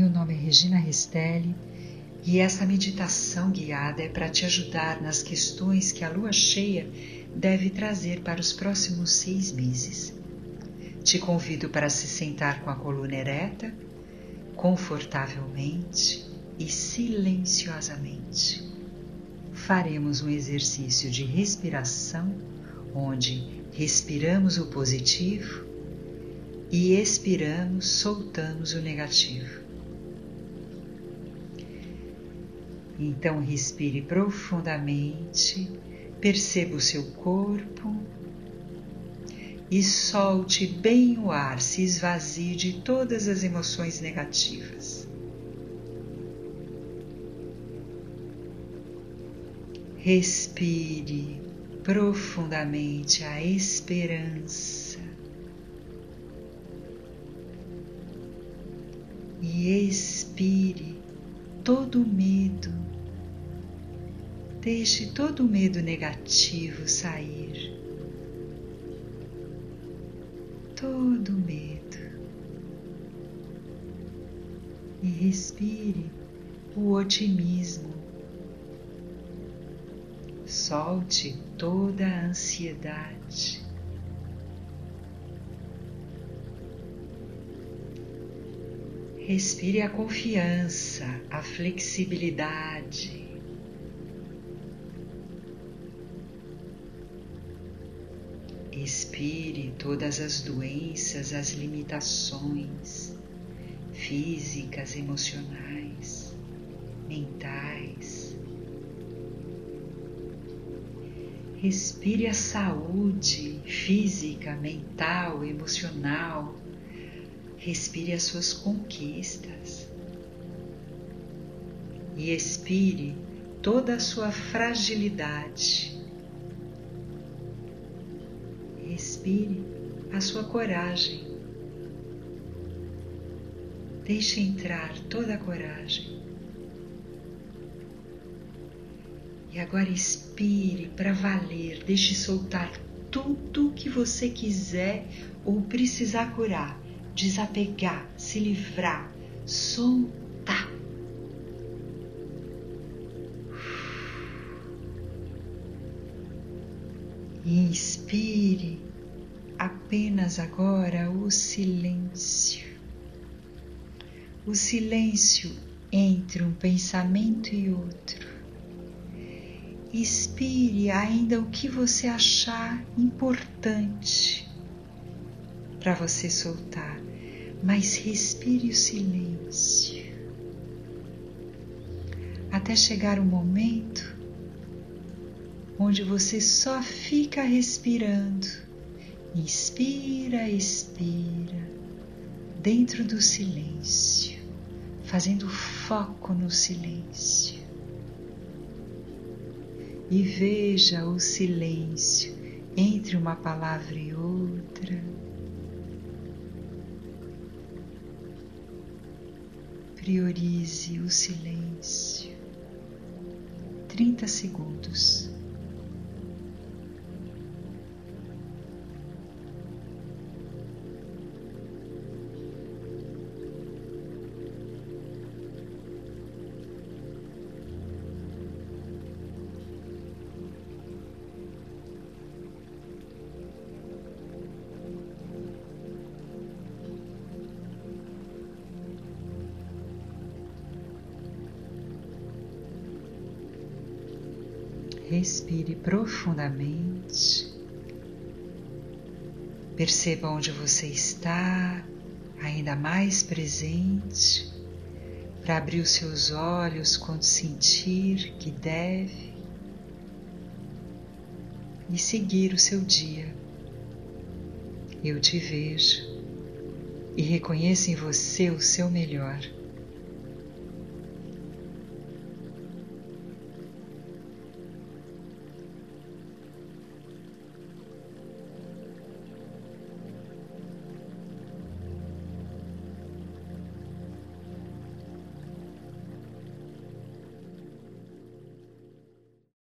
Meu nome é Regina Restelli e essa meditação guiada é para te ajudar nas questões que a lua cheia deve trazer para os próximos seis meses. Te convido para se sentar com a coluna ereta, confortavelmente e silenciosamente. Faremos um exercício de respiração onde respiramos o positivo e expiramos, soltamos o negativo. Então respire profundamente, perceba o seu corpo e solte bem o ar, se esvazie de todas as emoções negativas. Respire profundamente a esperança e expire todo medo Deixe todo medo negativo sair. Todo medo. E respire o otimismo. Solte toda a ansiedade. Respire a confiança, a flexibilidade. Expire todas as doenças, as limitações físicas, emocionais, mentais. Respire a saúde física, mental, emocional. Respire as suas conquistas. E expire toda a sua fragilidade Respire a sua coragem. Deixe entrar toda a coragem. E agora expire para valer. Deixe soltar tudo que você quiser ou precisar curar. Desapegar, se livrar, soltar. Inspire apenas agora o silêncio. O silêncio entre um pensamento e outro. Inspire ainda o que você achar importante para você soltar, mas respire o silêncio. Até chegar o momento onde você só fica respirando. Inspira, expira, dentro do silêncio, fazendo foco no silêncio. E veja o silêncio entre uma palavra e outra. Priorize o silêncio. 30 segundos. Respire profundamente. Perceba onde você está, ainda mais presente, para abrir os seus olhos quando sentir que deve e seguir o seu dia. Eu te vejo e reconheço em você o seu melhor.